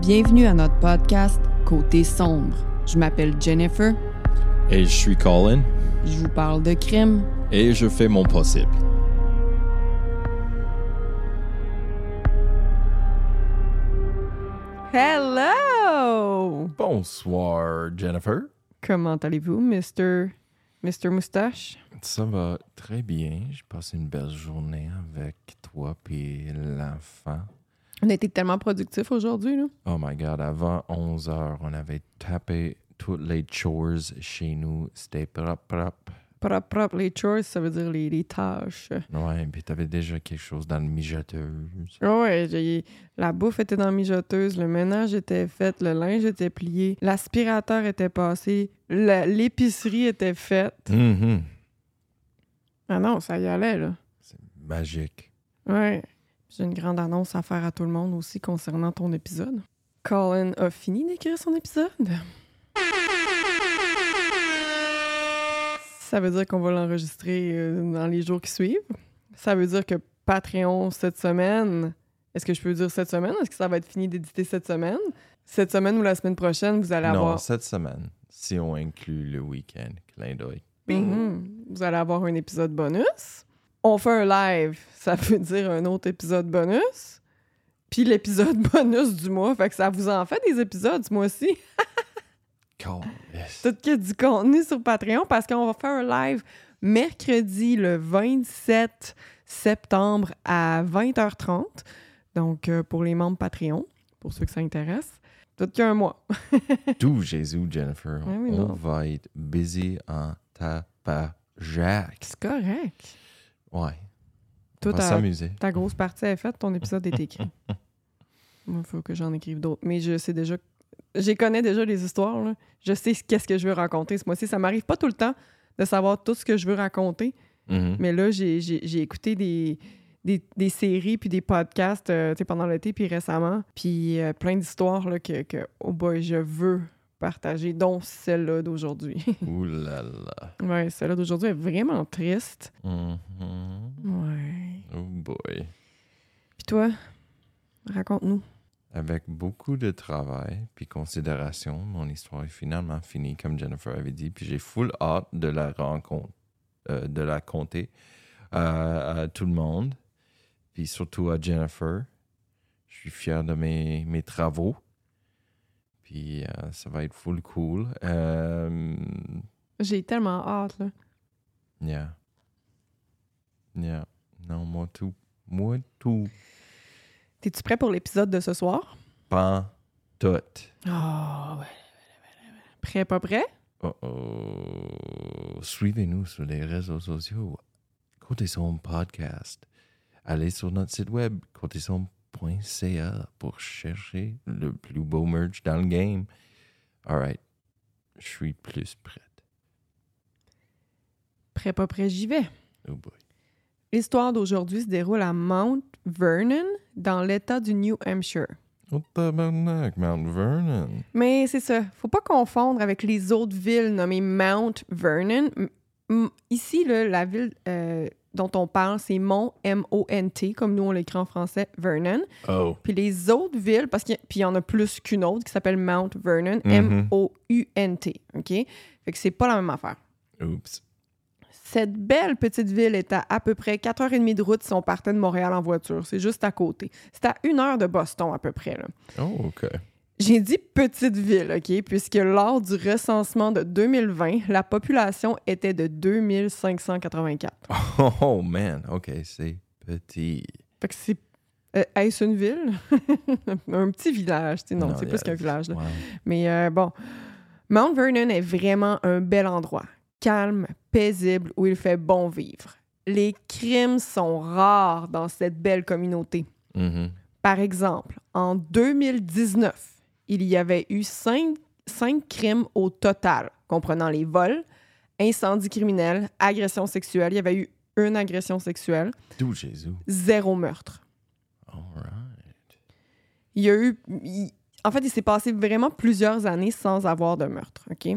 Bienvenue à notre podcast Côté sombre. Je m'appelle Jennifer, Et je suis Colin je vous parle de crime, et je fais mon possible. Hello! Bonsoir, Jennifer. Comment allez-vous, Mr. Mr. Moustache? Ça va très bien. J'ai passé une belle journée avec toi et l'enfant. On a été tellement productifs aujourd'hui, là. Oh my God, avant 11 heures, on avait tapé toutes les chores chez nous. C'était propre, propre. Propre, propre, les chores, ça veut dire les, les tâches. Ouais, puis t'avais déjà quelque chose dans le mijoteuse. Ouais, j'ai- la bouffe était dans la mijoteuse, le ménage était fait, le linge était plié, l'aspirateur était passé, la- l'épicerie était faite. Mhm. Ah non, ça y allait, là. C'est magique. Ouais. J'ai une grande annonce à faire à tout le monde aussi concernant ton épisode. Colin a fini d'écrire son épisode. Ça veut dire qu'on va l'enregistrer euh, dans les jours qui suivent. Ça veut dire que Patreon cette semaine, est-ce que je peux dire cette semaine? Est-ce que ça va être fini d'éditer cette semaine? Cette semaine ou la semaine prochaine, vous allez non, avoir. cette semaine, si on inclut le week-end, clin d'œil. Mhm. Vous allez avoir un épisode bonus. On fait un live, ça veut dire un autre épisode bonus. Puis l'épisode bonus du mois, fait que ça vous en fait des épisodes ce mois-ci. Tout qu'il y a du contenu sur Patreon parce qu'on va faire un live mercredi le 27 septembre à 20h30. Donc euh, pour les membres Patreon, pour ceux que ça intéresse. Tout qu'il y a un mois. D'où Jésus, Jennifer. Oui, on va être busy en tapajac. C'est correct. Ouais. Tout on s'amuser. Ta grosse partie est faite, ton épisode est écrit. Il faut que j'en écrive d'autres. Mais je sais déjà. J'y connais déjà les histoires. là. Je sais qu'est-ce que je veux raconter ce mois-ci. Ça m'arrive pas tout le temps de savoir tout ce que je veux raconter. Mhm. Mais là, j'ai j'ai- j'ai écouté des, des, des séries puis des podcasts euh, pendant l'été puis récemment. Puis euh, plein d'histoires là, que, que, oh boy, je veux partager, dont celle-là d'aujourd'hui. Ouh là là. ouais, celle-là d'aujourd'hui est vraiment triste. Mhm. Ouais. Oh boy. Puis toi, raconte-nous. Avec beaucoup de travail puis considération, mon histoire est finalement finie, comme Jennifer avait dit. Puis j'ai full hâte de la rencontre, euh, de la compter à, à tout le monde, puis surtout à Jennifer. Je suis fier de mes, mes travaux. Puis euh, ça va être full cool. Euh, J'ai tellement hâte, là. yeah. Yeah. Non, moi tout. Moi tout. T'es-tu prêt pour l'épisode de ce soir? Pas tout. Ah, ouais, Prêt, pas prêt? Oh oh. Suivez-nous sur les réseaux sociaux. Côté son podcast. Allez sur notre site web, côtéson.ca, pour chercher le plus beau merch dans le game. Alright. Je suis plus prête. Prêt, pas prêt, j'y vais. Oh boy. L'histoire d'aujourd'hui se déroule à Mount Vernon, dans l'État du New Hampshire. Oh tabarnak, Mount Vernon. Mais c'est ça, faut pas confondre avec les autres villes nommées Mount Vernon. Ici, là, la ville euh, dont on parle, c'est Mont, M-O-N-T, comme nous on l'écrit en français, Vernon. Oh. Puis les autres villes, parce qu'il y, y en a plus qu'une autre qui s'appelle Mount Vernon. M-O-U-N-T, OK? Fait que c'est pas la même affaire. Oups. Cette belle petite ville est à à peu près 4h30 de route si on partait de Montréal en voiture. C'est juste à côté. C'est à une heure de Boston à peu près. là. Oh, OK. J'ai dit petite ville, OK? Puisque lors du recensement de 2020, la population était de 2584. Oh, oh, man. OK, c'est petit. Fait que c'est. euh, Est-ce une ville? un petit village, tu sais, non, Non, c'est plus qu'un village. là. Wow. Mais euh, bon, Mount Vernon est vraiment un bel endroit. Calme, paisible, où il fait bon vivre. Les crimes sont rares dans cette belle communauté. Mhm. Par exemple, en 2019, il y avait eu cinq, cinq crimes au total, comprenant les vols, incendies criminels, agressions sexuelles. Il y avait eu une agression sexuelle, D'où Jésus? zéro meurtre. All right. Il y a eu. il- en fait, il s'est passé vraiment plusieurs années sans avoir de meurtre, OK?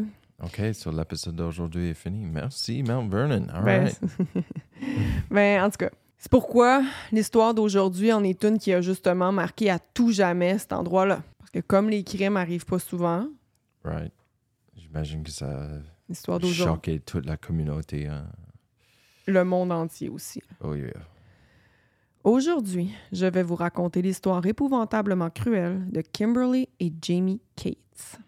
OK, sur l'épisode d'aujourd'hui est fini. Merci, Mount Vernon. All Ben, right. ben, en tout cas, c'est pourquoi l'histoire d'aujourd'hui en est une qui a justement marqué à tout jamais cet endroit-là. Que comme les crimes arrivent pas souvent, Right. J'imagine que ça a choqué toute la communauté. hein. le monde entier aussi. Oh yeah. Aujourd'hui, je vais vous raconter l'histoire épouvantablement cruelle de Kimberly et Jamie Cates.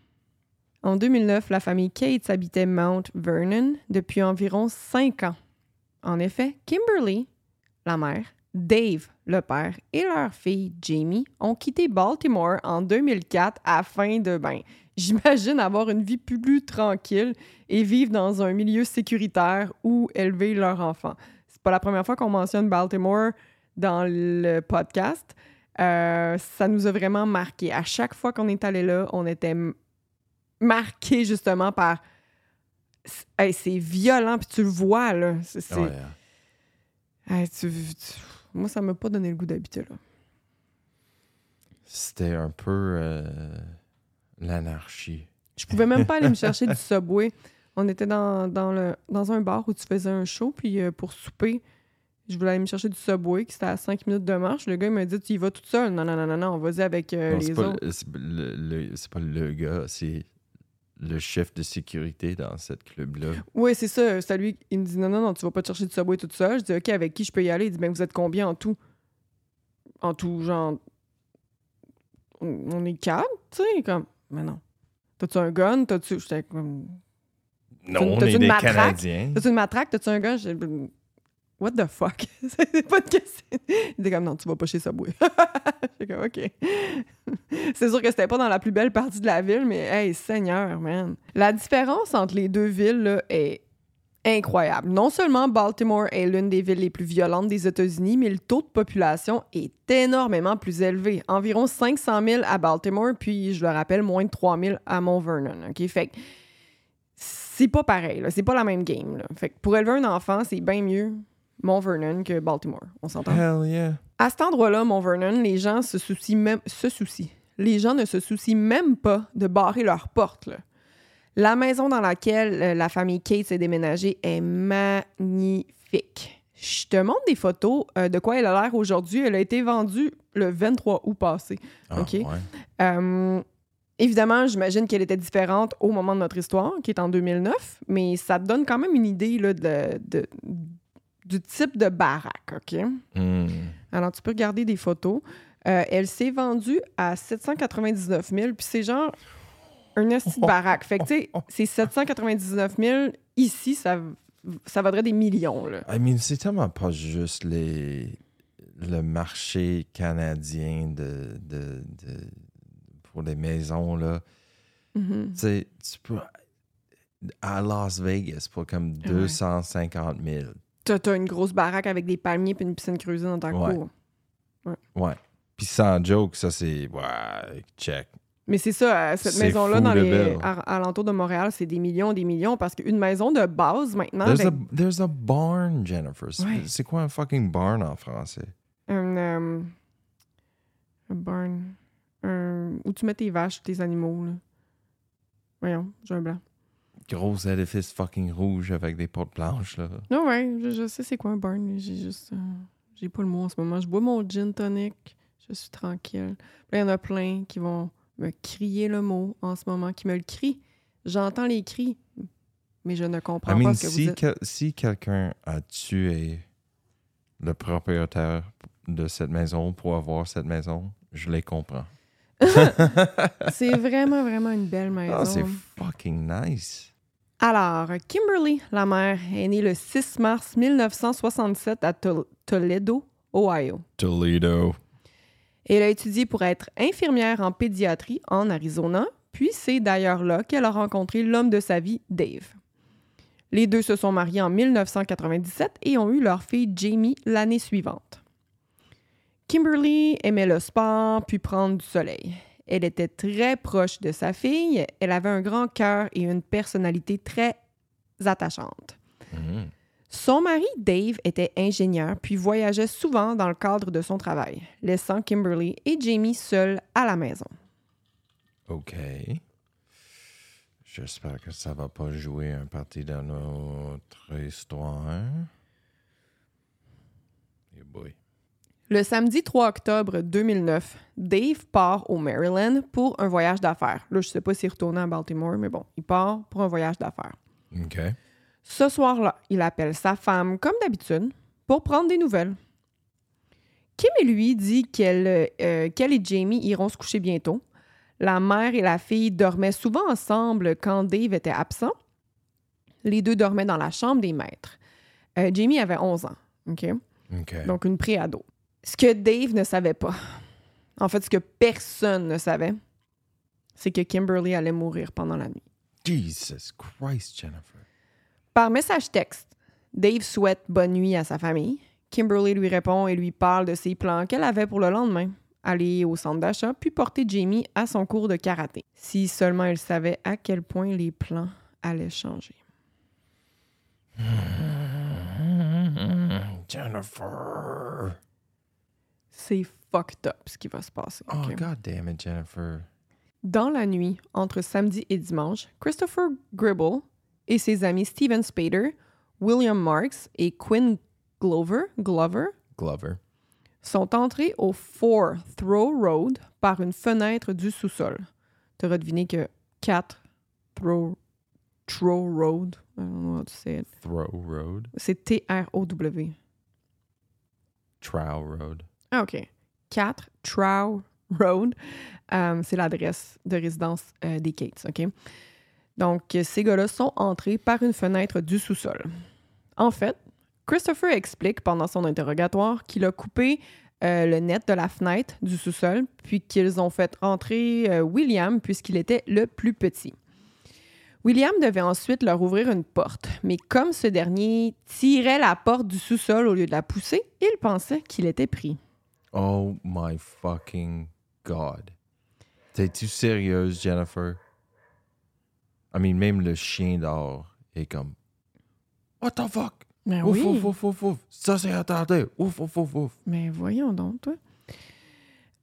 En 2009, la famille Cates habitait Mount Vernon depuis environ cinq ans. En effet, Kimberly, la mère, Dave, le père, et leur fille Jamie ont quitté Baltimore en 2004 afin de, ben, j'imagine, avoir une vie plus, tranquille et vivre dans un milieu sécuritaire où élever leur enfant. C'est pas la première fois qu'on mentionne Baltimore dans le podcast. Euh, ça nous a vraiment marqué. À chaque fois qu'on est allé là, on était marqué justement par. Hey, c'est violent, puis tu le vois, là. C'est- yeah. Hey, tu- tu- Moi, ça m'a pas donné le goût d'habiter là. C'était un peu euh, l'anarchie. Je pouvais même pas aller me chercher du Subway. On était dans, dans, le, dans un bar où tu faisais un show, puis euh, pour souper, je voulais aller me chercher du Subway, qui c'était à 5 minutes de marche. Le gars, il m'a dit Tu y vas toute seule. Non, non, non, non, non, vas-y avec euh, Non, les autres. c'est pas le gars, c'est le chef de sécurité dans cette club-là. Oui, c'est ça. C'est lui. Il me dit non, non, non, tu vas pas te chercher du Subway toute seule. Je dis OK, avec qui je peux y aller? Il dit ben, vous êtes combien en tout? En tout, genre. On on est quatre, tu sais, comme. Mais non. T'as-tu un gun? T'as-tu. J'étais comme. Non, on est des matraque? Canadiens. T'as-tu une matraque? T'as-tu un gun? What the fuck? C'est pas de question. Il était comme non, tu vas pas chez Subway. J'étais comme OK. c'est sûr que c'était pas dans la plus belle partie de la ville, mais hey, Seigneur, man. La différence entre les deux villes là, est incroyable. Non seulement Baltimore est l'une des villes les plus violentes des États-Unis, mais le taux de population est énormément plus élevé. Environ 500 000 à Baltimore, puis je le rappelle, moins de 3 000 à Mont Vernon. OK? Fait que c'est pas pareil, c'est pas la même game. Là. Fait que pour élever un enfant, c'est bien mieux Mont Vernon que Baltimore. On s'entend? Hell yeah. À cet endroit-là, Mont Vernon, les gens se soucient même. Se soucient. Les gens ne se soucient même pas de barrer leurs portes. là. La maison dans laquelle euh, la famille Kate s'est déménagée est magnifique. Je te montre des photos euh, de quoi elle a l'air aujourd'hui. Elle a été vendue le 23 août passé. Ah, OK? ouais. Euh, évidemment, j'imagine qu'elle était différente au moment de notre histoire, qui est en 2009, mais ça te donne quand même une idée là, de, de- du type de baraque, OK? Hmm. Alors, tu peux regarder des photos. Euh, elle s'est vendue à 799 000, puis c'est genre un esti de baraque. Fait que, tu sais, c'est 799 000. Ici, ça, ça vaudrait des millions, là. I mean, c'est tellement pas juste les, le marché canadien de, de, de- pour les maisons, là. Tu sais, tu peux... À Las Vegas, pour comme 250 000. T'as t'as une grosse baraque avec des palmiers puis une piscine creusée dans ta Ouais. cour. Ouais. Puis sans joke, ça, c'est... Ouais, check. Mais c'est ça, cette maison-là, dans les alentours de Montréal, c'est des millions, des millions, parce qu'une maison de base maintenant, There's, avec a, there's a barn, Jennifer. C'est- Ouais. C'est quoi un fucking barn en français? un, euh, un barn, un- où tu mets tes vaches, tes animaux. Là. Voyons, j'ai un blanc. Gros édifice fucking rouge avec des portes blanches, là. Non, ouais, je, je sais c'est quoi un barn, mais j'ai juste. euh, j'ai pas le mot en ce moment. Je bois mon gin tonic, je suis tranquille. Là, il y en a plein qui vont me crier le mot en ce moment, qui me le crient. J'entends les cris, mais je ne comprends I mean, pas ce que si, vous êtes. que- si quelqu'un a tué le propriétaire de cette maison pour avoir cette maison, je les comprends. C'est vraiment, vraiment une belle maison. Ah, c'est fucking nice. Alors, Kimberly, la mère, est née le 6 mars 1967 à Tol- Toledo, Ohio. Toledo. Elle a étudié pour être infirmière en pédiatrie en Arizona, puis c'est d'ailleurs là qu'elle a rencontré l'homme de sa vie, Dave. Les deux se sont mariés en 1997 et ont eu leur fille Jamie l'année suivante. Kimberly aimait le sport puis prendre du soleil. Elle était très proche de sa fille, elle avait un grand cœur et une personnalité très attachante. Mhm. Son mari, Dave, était ingénieur puis voyageait souvent dans le cadre de son travail, laissant Kimberly et Jamie seuls à la maison. OK. J'espère que ça va pas jouer un parti dans notre histoire. Eh boy. Le samedi 3 octobre 2009, Dave part au Maryland pour un voyage d'affaires. Là, je sais pas s'il retourne à Baltimore, mais bon, il part pour un voyage d'affaires. OK. Ce soir-là, il appelle sa femme, comme d'habitude, pour prendre des nouvelles. Kim et lui dit qu'elle euh, qu'elle et Jamie iront se coucher bientôt. La mère et la fille dormaient souvent ensemble quand Dave était absent. Les deux dormaient dans la chambre des maîtres. Euh, Jamie avait 11 ans, OK? OK. donc une pré-ado. Ce que Dave ne savait pas, en fait, ce que personne ne savait, c'est que Kimberly allait mourir pendant la nuit. Jesus Christ, Jennifer. Par message texte, Dave souhaite bonne nuit à sa famille. Kimberly lui répond et lui parle de ses plans qu'elle avait pour le lendemain. Aller au centre d'achat, puis porter Jamie à son cours de karaté. Si seulement elle savait à quel point les plans allaient changer. Jennifer. C'est fucked up ce qui va se passer. Oh, god damn it, Jennifer. Dans la nuit, entre samedi et dimanche, Christopher Gribble et ses amis Steven Spader, William Marks et Quinn Glover, Glover Glover. sont entrés au 4 Throw Road par une fenêtre du sous-sol. Tu auras deviné que 4 Throw, Throw Road, I don't know how to say it. Throw Road? c'est T-R-O-W. Trow Road. Ah, OK. 4 Trow Road. Euh, c'est l'adresse de résidence euh, des Cates, OK? Donc, ces gars-là sont entrés par une fenêtre du sous-sol. En fait, Christopher explique pendant son interrogatoire qu'il a coupé euh, le net de la fenêtre du sous-sol, puis qu'ils ont fait entrer William puisqu'il était le plus petit. William devait ensuite leur ouvrir une porte, mais comme ce dernier tirait la porte du sous-sol au lieu de la pousser, il pensait qu'il était pris. Oh my fucking god. T'es-tu sérieuse, Jennifer? I mean, même le chien d'or est comme. What the fuck? Mais Ouf, oui. ouf, ouf, ouf, ouf. Ça, c'est attardé. Ouf, ouf, ouf, ouf. Mais voyons donc, toi.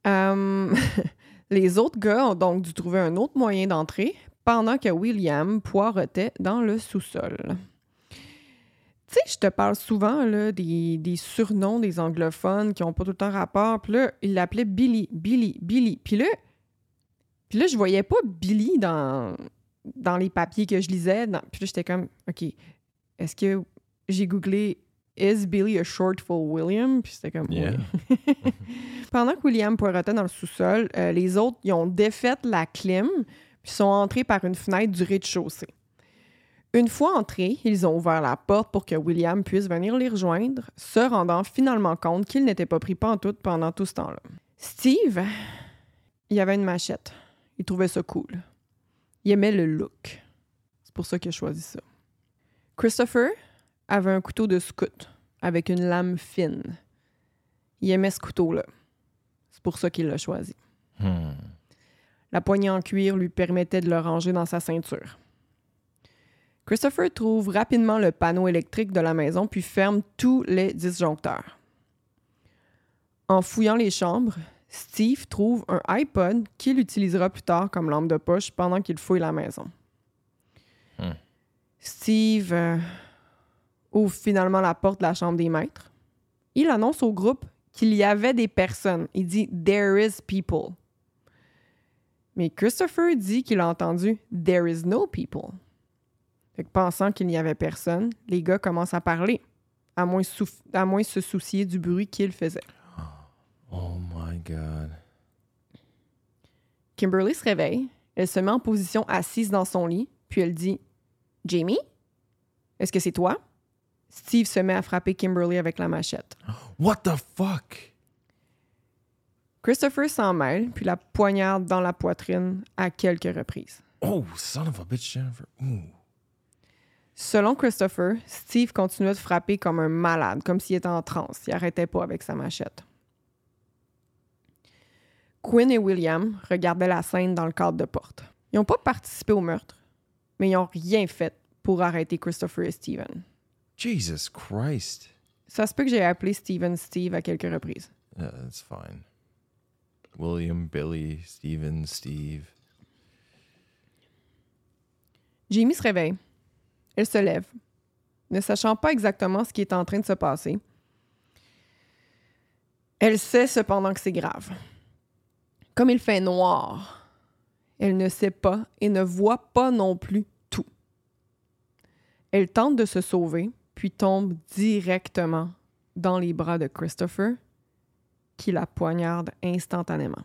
Euh, les autres gars ont donc dû trouver un autre moyen d'entrer pendant que William poiretait dans le sous-sol. Tu sais, je te parle souvent là, des, des surnoms des anglophones qui n'ont pas tout le temps rapport. Puis là, il l'appelait Billy, Billy, Billy. Puis là, puis là, je voyais pas Billy dans, dans les papiers que je lisais. Dans- Puis là, j'étais comme, OK, est-ce que j'ai googlé Is Billy a short for William? Puis c'était comme, Yeah. oui. Pendant que William poiretait dans le sous-sol, euh, les autres, ils ont défait la clim puis sont entrés par une fenêtre du rez-de-chaussée. Une fois entrés, ils ont ouvert la porte pour que William puisse venir les rejoindre, se rendant finalement compte qu'il n'était pas pris pantoute pendant tout ce temps-là. Steve, il avait une machette. Il trouvait ça cool. Il aimait le look. C'est pour ça qu'il a choisi ça. Christopher avait un couteau de scout avec une lame fine. Il aimait ce couteau-là. C'est pour ça qu'il l'a choisi. Hmm. La poignée en cuir lui permettait de le ranger dans sa ceinture. Christopher trouve rapidement le panneau électrique de la maison puis ferme tous les disjoncteurs. En fouillant les chambres, Steve trouve un iPod qu'il utilisera plus tard comme lampe de poche pendant qu'il fouille la maison. Hmm. Steve euh, ouvre finalement la porte de la chambre des maîtres. Il annonce au groupe qu'il y avait des personnes. Il dit There is people. Mais Christopher dit qu'il a entendu There is no people. Fait que pensant qu'il n'y avait personne, les gars commencent à parler, à moins, souf- à moins se soucier du bruit qu'ils faisaient. Oh my god. Kimberly se réveille, elle se met en position assise dans son lit, puis elle dit Jamie, est-ce que c'est toi? Steve se met à frapper Kimberly avec la machette. What the fuck? Christopher s'en mêle, puis la poignarde dans la poitrine à quelques reprises. Oh, son of a bitch, Jennifer. Ooh. Selon Christopher, Steve continuait de frapper comme un malade, comme s'il était en transe. Il arrêtait pas avec sa machette. Quinn et William regardaient la scène dans le cadre de porte. Ils n'ont pas participé au meurtre, mais ils n'ont rien fait pour arrêter Christopher et Steven. Jesus Christ. Ça se peut que j'ai appelé Steven Steve à quelques reprises. Yeah, that's fine. William, Billy, Steven, Steve. Jamie se réveille. Elle se lève, ne sachant pas exactement ce qui est en train de se passer. Elle sait cependant que c'est grave. Comme il fait noir, elle ne sait pas et ne voit pas non plus tout. Elle tente de se sauver, puis tombe directement dans les bras de Christopher, qui la poignarde instantanément.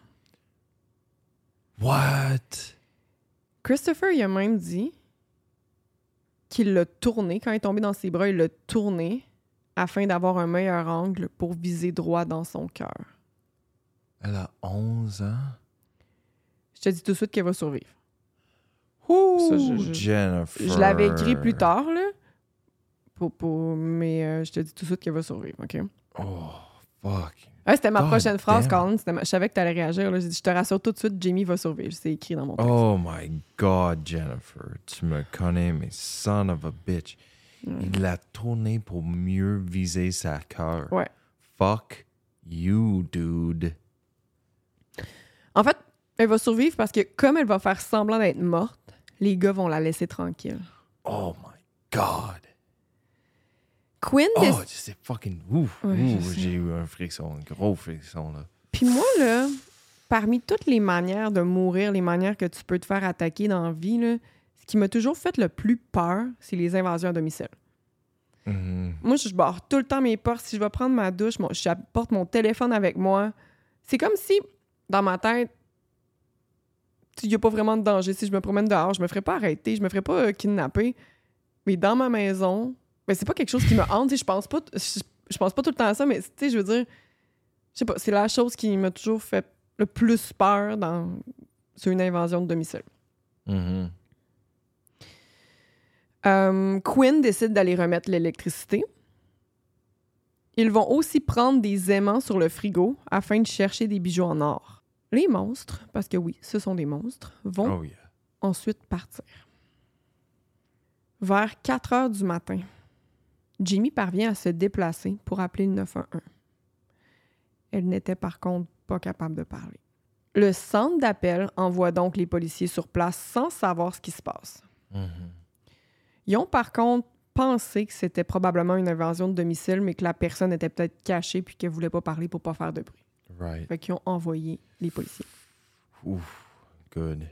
What? Christopher, il a même dit qu'il l'a tourné, quand il est tombé dans ses bras, il l'a tourné afin d'avoir un meilleur angle pour viser droit dans son cœur. Elle a 11 ans? Je te dis tout de suite qu'elle va survivre. Ouh, Ça, je- je- Jennifer. Je l'avais écrit plus tard, là, pour, pour- mais euh, je te dis tout de suite qu'elle va survivre, OK? Oh, fuck. Ouais, c'était ma God prochaine phrase. Colin. Ma- Je savais que tu allais réagir. là. J'ai dit, je te rassure tout de suite, Jamie va survivre. C'est écrit dans mon texte. Oh my God, Jennifer. Tu me connais, mais son of a bitch. Il l'a tourné pour mieux viser sa cœur. Ouais. Fuck you, dude. En fait, elle va survivre parce que comme elle va faire semblant d'être morte, les gars vont la laisser tranquille. Oh my God. Quinn Oh, c'est fucking ouf. Ouais. J'ai eu un frisson, un gros frisson, là. Puis moi, là, parmi toutes les manières de mourir, les manières que tu peux te faire attaquer dans la vie, là, ce qui m'a toujours fait le plus peur, c'est les invasions à domicile. Mhm. Moi, je barre tout le temps mes portes. Si je vais prendre ma douche, mon, j'apporte mon téléphone avec moi. C'est comme si, dans ma tête, il n'y a pas vraiment de danger. Si je me promène dehors, je me ferais pas arrêter, je me ferais pas euh, kidnapper. Mais dans ma maison, ben, c'est pas quelque chose qui me hante. Je pense pas, je, je pense pas tout le temps à ça, mais tu sais, je veux dire, je sais pas, c'est la chose qui m'a toujours fait le plus peur dans, sur une invasion de domicile. Mhm. Euh, Quinn décide d'aller remettre l'électricité. Ils vont aussi prendre des aimants sur le frigo afin de chercher des bijoux en or. Les monstres, parce que oui, ce sont des monstres, vont Oh yeah. ensuite partir. Vers 4 heures du matin, Jimmy parvient à se déplacer pour appeler le 911. Elle n'était par contre pas capable de parler. Le centre d'appel envoie donc les policiers sur place sans savoir ce qui se passe. Mhm. Ils ont par contre pensé que c'était probablement une invasion de domicile, mais que la personne était peut-être cachée puis qu'elle voulait pas parler pour pas faire de bruit. Right. Fait qu'ils ont envoyé les policiers. Ouf. Good.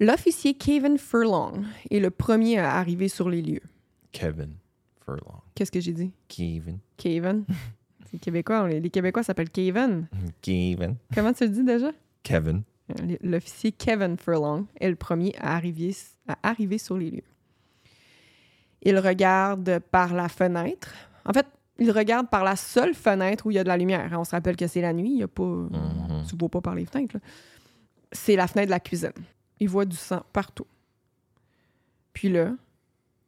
L'officier Kevin Furlong est le premier à arriver sur les lieux. Kevin Furlong. Qu'est-ce que j'ai dit? Kevin. Kevin. C'est québécois. Les les Québécois s'appellent Kevin. Kevin. Comment tu le dis déjà? Kevin. L'officier Kevin Furlong est le premier à arriver, à arriver sur les lieux. Il regarde par la fenêtre. En fait, il regarde par la seule fenêtre où il y a de la lumière. On se rappelle que c'est la nuit, il y a pas, Mhm. tu vois pas par les fenêtres. là. C'est la fenêtre de la cuisine. Il voit du sang partout. Puis là,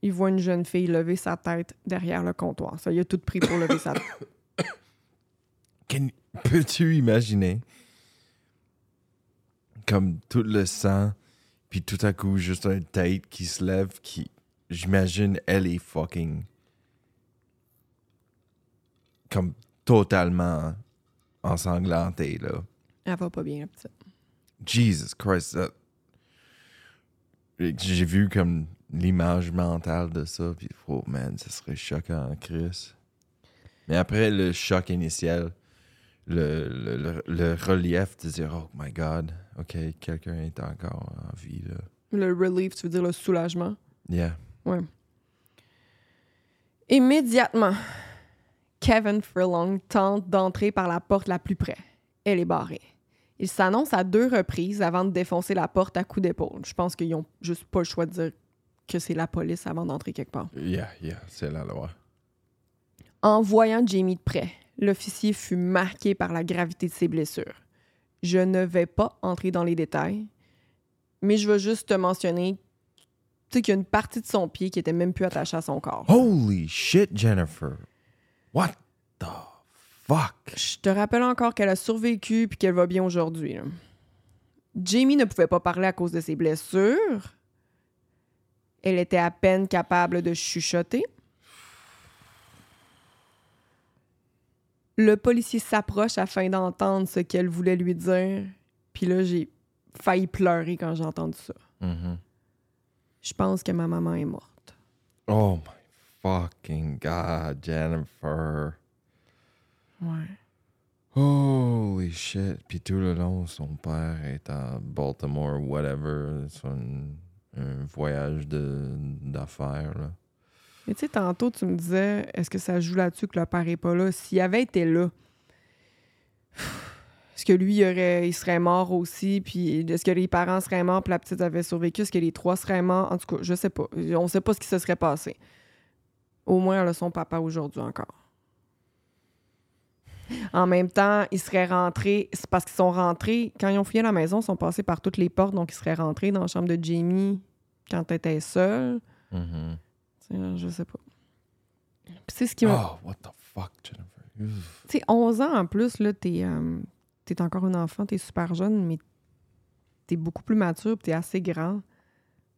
il voit une jeune fille lever sa tête derrière le comptoir. Ça, il a tout pris pour lever sa tête. Can- Peux-tu imaginer? Comme tout le sang, puis tout à coup juste une tête qui se lève, qui, j'imagine, elle est fucking comme totalement ensanglantée là. Elle va pas bien, la petite. Jesus Christ, that- j'ai vu comme l'image mentale de ça, puis oh man, ça serait choquant, Chris. Mais après le choc initial, le, le, le- le relief de dire oh my god, ok, quelqu'un est encore en vie là. Le relief, tu veux dire le soulagement? Yeah. Ouais. Immédiatement, Kevin Furlong tente d'entrer par la porte la plus près. Elle est barrée. Il s'annonce à deux reprises avant de défoncer la porte à coups d'épaule. Je pense qu'ils ont juste pas le choix de dire que c'est la police avant d'entrer quelque part. Yeah, yeah, c'est la loi. En voyant Jamie de près, l'officier fut marqué par la gravité de ses blessures. Je ne vais pas entrer dans les détails, mais je veux juste te mentionner qu'il y a une partie de son pied qui était même plus attachée à son corps. Holy shit, Jennifer. What the fuck? Je te rappelle encore qu'elle a survécu puis qu'elle va bien aujourd'hui. Jamie ne pouvait pas parler à cause de ses blessures. Elle était à peine capable de chuchoter. Le policier s'approche afin d'entendre ce qu'elle voulait lui dire. Puis là, j'ai failli pleurer quand j'ai entendu ça. Mhm. Je pense que ma maman est morte. Oh my fucking god, Jennifer. Ouais. Holy shit. Puis tout le long, son père est à Baltimore, whatever, un, voyage d'affaires. Mais tu sais, tantôt, tu me disais, est-ce que ça joue là-dessus que le père est pas là? S'il avait été là, est-ce que lui, il, aurait, il serait mort aussi? Puis est-ce que les parents seraient morts puis la petite avait survécu? Est-ce que les trois seraient morts? En tout cas, je sais pas. On sait pas ce qui se serait passé. Au moins, elle a son papa aujourd'hui encore. En même temps, ils seraient rentrés. C'est parce qu'ils sont rentrés. Quand ils ont fouillé la maison, ils sont passés par toutes les portes. Donc, ils seraient rentrés dans la chambre de Jamie quand elle était seule. Sais, Je sais pas. C'est ce qui m'a. Oh, what the fuck, Jennifer? Tu sais, 11 ans en plus, là, t'es, euh, t'es encore un enfant, t'es super jeune, mais t'es beaucoup plus mature, t'es assez grand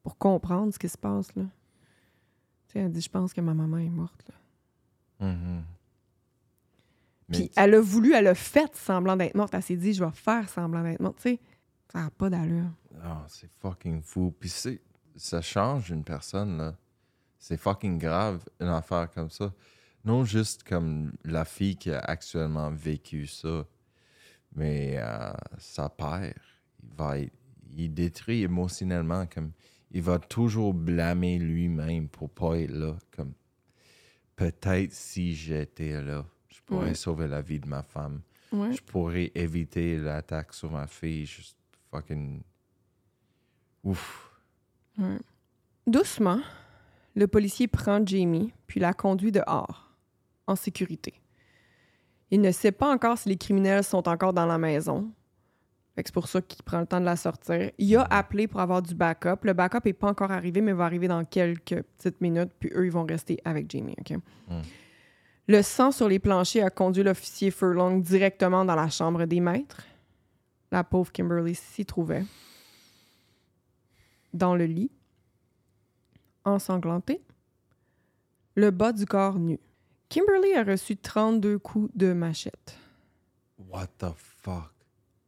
pour comprendre ce qui se passe, là. Tu sais, elle dit, je pense que ma maman est morte, là. Mhm. Mais Puis elle a voulu, elle a fait semblant d'être morte. Elle s'est dit, je vais faire semblant d'être morte, tu sais. Ça n'a pas d'allure. Ah, c'est fucking fou. Puis c'est, ça change une personne, là. C'est fucking grave, une affaire comme ça. Non juste comme la fille qui a actuellement vécu ça, mais euh, sa père, il va être- il détruit émotionnellement, comme il va toujours blâmer lui-même pour pas être là. Comme peut-être si j'étais là, pourrais Ouais. sauver la vie de ma femme. Ouais. Je pourrais éviter l'attaque sur ma fille. Juste fucking. Ouf. Ouais. Doucement, le policier prend Jamie puis la conduit dehors, en sécurité. Il ne sait pas encore si les criminels sont encore dans la maison. Fait que C'est pour ça qu'il prend le temps de la sortir. Il a appelé pour avoir du backup. Le backup n'est pas encore arrivé, mais va arriver dans quelques petites minutes, puis eux, ils vont rester avec Jamie. OK? Mm. Le sang sur les planchers a conduit l'officier Furlong directement dans la chambre des maîtres. La pauvre Kimberly s'y trouvait. Dans le lit, ensanglantée, le bas du corps nu. Kimberly a reçu 32 coups de machette. What the fuck?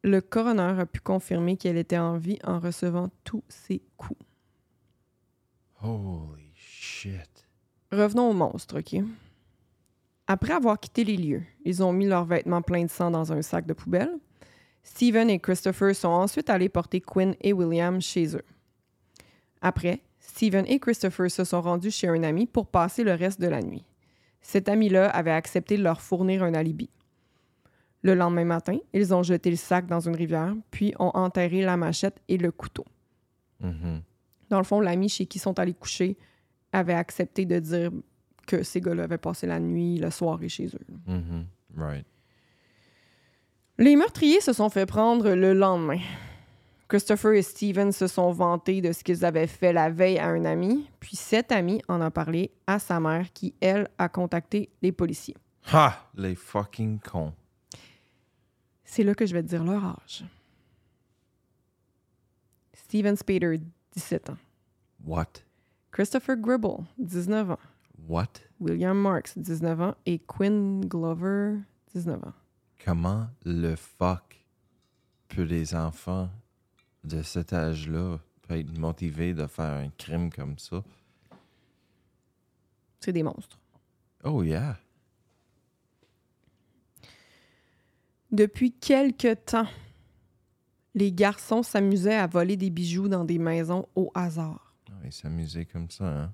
Le coroner a pu confirmer qu'elle était en vie en recevant tous ces coups. Holy shit. Revenons au monstre, OK? Après avoir quitté les lieux, ils ont mis leurs vêtements pleins de sang dans un sac de poubelle. Steven et Christopher sont ensuite allés porter Quinn et William chez eux. Après, Steven et Christopher se sont rendus chez un ami pour passer le reste de la nuit. Cet ami-là avait accepté de leur fournir un alibi. Le lendemain matin, ils ont jeté le sac dans une rivière, puis ont enterré la machette et le couteau. Mhm. Dans le fond, l'ami chez qui ils sont allés coucher avait accepté de dire que ces gars-là avaient passé la nuit, la soirée chez eux. Mhm. Right. Les meurtriers se sont fait prendre le lendemain. Christopher et Steven se sont vantés de ce qu'ils avaient fait la veille à un ami, puis cet ami en a parlé à sa mère qui, elle, a contacté les policiers. Ha! Les fucking cons. C'est là que je vais te dire leur âge. Steven Spader, 17 ans. What? Christopher Gribble, 19 ans. What? William Marks, 19 ans. Et Quinn Glover, 19 ans. Comment le fuck peut les enfants de cet âge-là être motivés de faire un crime comme ça? C'est des monstres. Oh yeah. Depuis quelque temps, les garçons s'amusaient à voler des bijoux dans des maisons au hasard. Ah, Ils s'amusaient comme ça, hein?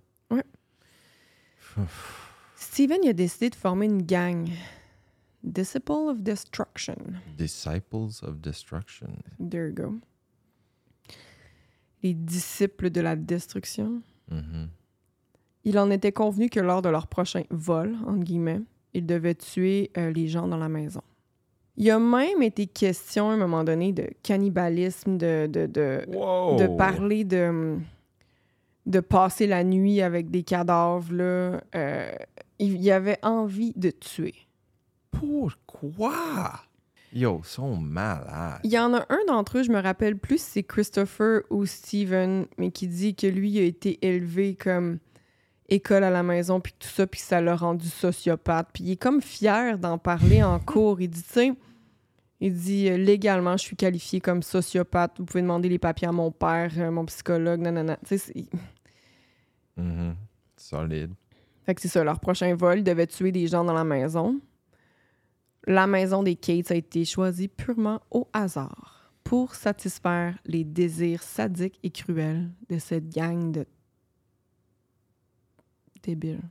Steven il a décidé de former une gang. Disciple of Destruction. Disciples of Destruction. There you go. Les disciples de la destruction. Mhm. Il en était convenu que lors de leur prochain vol, entre guillemets, ils devaient tuer euh, les gens dans la maison. Il a même été question à un moment donné de cannibalisme, de, de, de, Wow! de parler de, de passer la nuit avec des cadavres. Là. Euh, il y avait envie de tuer. Pourquoi? Yo, ils sont malades. Il y en a un d'entre eux, je me rappelle plus si c'est Christopher ou Steven, mais qui dit que lui a été élevé comme école à la maison, puis tout ça, puis ça l'a rendu sociopathe. Puis il est comme fier d'en parler en cours. Il dit, tu sais, il dit euh, légalement, je suis qualifié comme sociopathe. Vous pouvez demander les papiers à mon père, euh, mon psychologue, nanana. Tu sais, Mhm. Solide. Fait que c'est ça, leur prochain vol devait tuer des gens dans la maison. La maison des Cates a été choisie purement au hasard pour satisfaire les désirs sadiques et cruels de cette gang de débiles.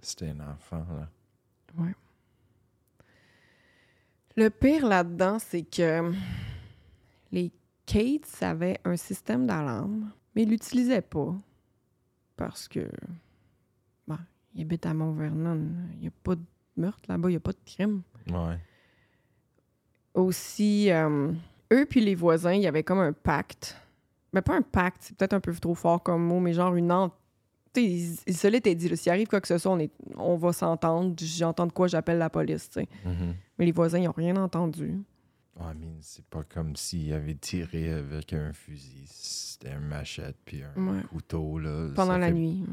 C'était un enfant, là. Le pire là-dedans, c'est que les Cates avaient un système d'alarme, mais ils l'utilisaient pas parce que, bon, ils habitent à Mont-Vernon. Il n'y a pas de meurtre là-bas, il n'y a pas de crime. Ouais. aussi, euh, eux puis les voisins, il y avait comme un pacte. Mais pas un pacte, c'est peut-être un peu trop fort comme mot, mais genre une ent... Tu sais, ils, ils se l'étaient dit, s'il arrive quoi que ce soit, on, est, on va s'entendre. J'entends de quoi, j'appelle la police, tu sais. Mhm. Mais les voisins, ils n'ont rien entendu. I mean, c'est pas comme s'il avait tiré avec un fusil. C'était un machette puis un Ouais. couteau, là. Pendant Ça la fait- nuit.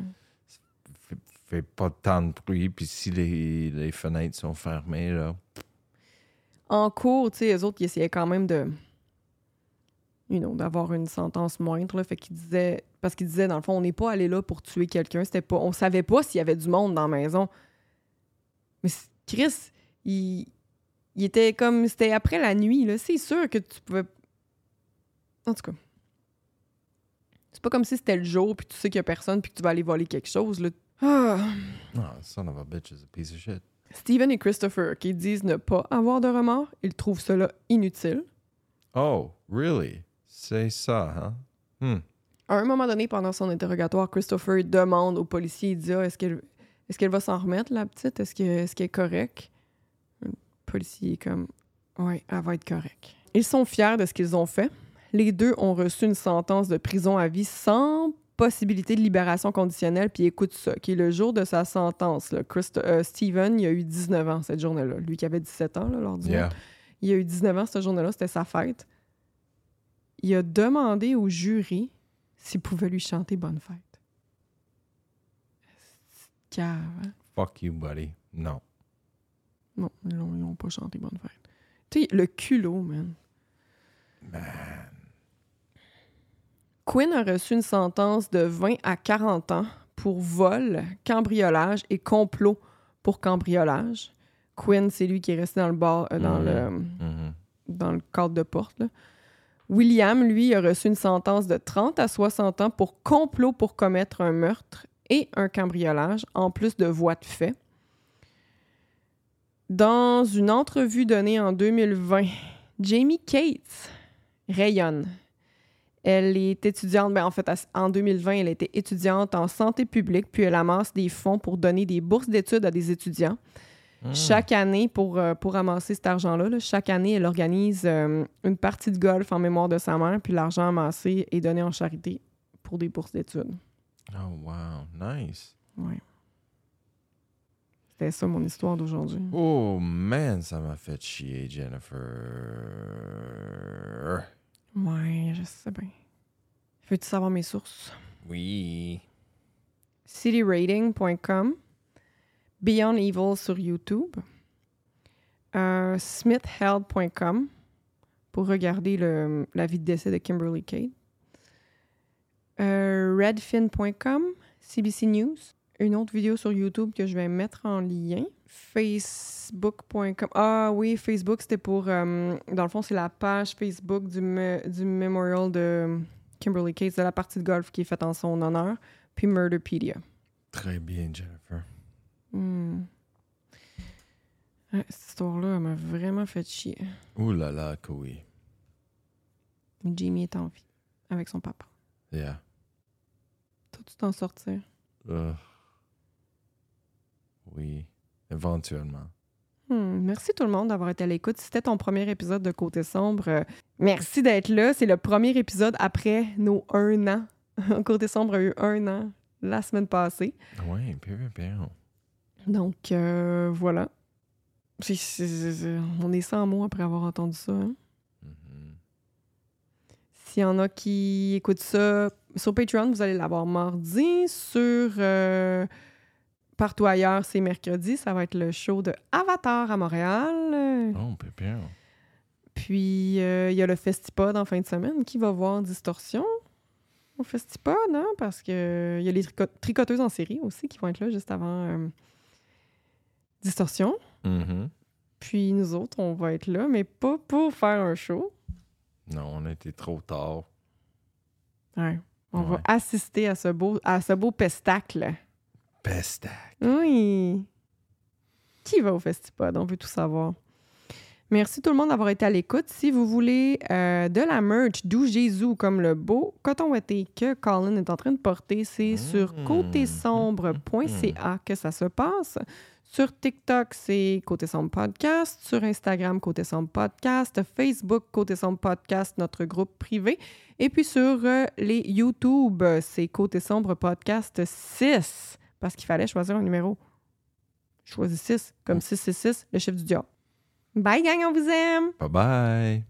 Fait, fait pas tant de bruit, puis si les, les fenêtres sont fermées, là. En cours, tu sais, eux autres, ils essayaient quand même de. You know, d'avoir une sentence moindre, là. Fait qu'ils disaient. Parce qu'ils disaient, dans le fond, on n'est pas allé là pour tuer quelqu'un. C'était pas. On savait pas s'il y avait du monde dans la maison. Mais Chris, il. Il était comme. C'était après la nuit, là. C'est sûr que tu pouvais. En tout cas. C'est pas comme si c'était le jour, puis tu sais qu'il y a personne, puis que tu vas aller voler quelque chose, là. Ah. Ah, son of a bitch is a piece of shit. Steven et Christopher, qui disent ne pas avoir de remords, ils trouvent cela inutile. Oh, really? C'est ça, hein? Hmm. À un moment donné, pendant son interrogatoire, Christopher demande au policier, il dit Ah, est-ce qu'elle est qu'elle va s'en remettre, la petite? Est-ce que- est-ce qu'elle est correcte? Policier est comme Oui, elle va être correcte. Ils sont fiers de ce qu'ils ont fait. Les deux ont reçu une sentence de prison à vie sans possibilité de libération conditionnelle. Puis écoute ça, qui est le jour de sa sentence. Là, Christ- euh, Steven, il a eu 19 ans cette journée-là. Lui qui avait 17 ans là, lors du Yeah. Il a eu 19 ans cette journée-là, c'était sa fête. Il a demandé au jury s'il pouvait lui chanter Bonne fête. C'est cave, hein? Fuck you, buddy. Non. Non, ils l'ont pas chanté Bonne fête. Tu sais, le culot, man. Man. Quinn a reçu une sentence de 20 à 40 ans pour vol, cambriolage et complot pour cambriolage. Quinn, c'est lui qui est resté dans le bar, euh, dans, Mhm. le, Mhm. dans le cadre de porte. là. William, lui, a reçu une sentence de 30 à 60 ans pour complot pour commettre un meurtre et un cambriolage, en plus de voies de fait. Dans une entrevue donnée en 2020, Jamie Cates rayonne. Elle est étudiante, ben en fait, en 2020, elle était étudiante en santé publique, puis elle amasse des fonds pour donner des bourses d'études à des étudiants. Hmm. Chaque année, pour, euh, pour amasser cet argent-là, là, chaque année, elle organise euh, une partie de golf en mémoire de sa mère, puis l'argent amassé est donné en charité pour des bourses d'études. Oh, wow. Nice. Ouais. C'était ça mon histoire d'aujourd'hui. Oh, man, ça m'a fait chier, Jennifer. Ouais, je sais bien. Veux-tu savoir mes sources? Oui. cityrating.com, Beyond Evil sur YouTube, euh, smithhealth.com pour regarder le- la vie de décès de Kimberly Cade, euh, redfin.com, CBC News, une autre vidéo sur YouTube que je vais mettre en lien, facebook.com. Ah oui, Facebook, c'était pour... euh, dans le fond, c'est la page Facebook du, me- du memorial de Kimberly Cade, de la partie de golf qui est faite en son honneur puis Murderpedia. Très bien, Jennifer. Hmm. Ouais, cette histoire-là m'a vraiment fait chier. Ouh là là, que oui. Jamie est en vie avec son papa. Yeah. Toi, tu t'en sortir. Oui. Éventuellement. Hmm, Merci tout le monde d'avoir été à l'écoute. C'était ton premier épisode de Côté Sombre, merci d'être là. C'est le premier épisode après nos un an. Côté Sombre a eu un an la semaine passée. Oui, bien, bien. Donc, euh, voilà. on est sans mots après avoir entendu ça. hein. Mhm. S'il y en a qui écoutent ça sur Patreon, vous allez l'avoir mardi. Sur euh, Partout ailleurs, c'est mercredi. Ça va être le show de Avatar à Montréal. Oh, bien. Puis, euh, il y a le Festipod en fin de semaine. Qui va voir Distorsion au Festipod, hein? Parce qu'il y a les trico- tricoteuses en série aussi qui vont être là juste avant euh, Distorsion. Mhm. Puis, nous autres, on va être là, mais pas pour faire un show. Non, on a été trop tard. Ouais. On va assister à ce beau, à ce beau pestacle. Pestac. Oui. Qui va au Festipod? On veut tout savoir. Merci tout le monde d'avoir été à l'écoute. Si vous voulez euh, de la merch d'où Jésus comme le beau coton ouaté que Colin est en train de porter, c'est sur Mmh. côtésombre.ca que ça se passe. Sur TikTok, c'est Côté Sombre Podcast. Sur Instagram, Côté Sombre Podcast. Facebook, Côté Sombre Podcast, notre groupe privé. Et puis sur euh, les YouTube, c'est Côté Sombre Podcast 6. Parce qu'il fallait choisir un numéro. Je choisis 6, comme 666, le chiffre du diable. Bye, gang, on vous aime! Bye bye.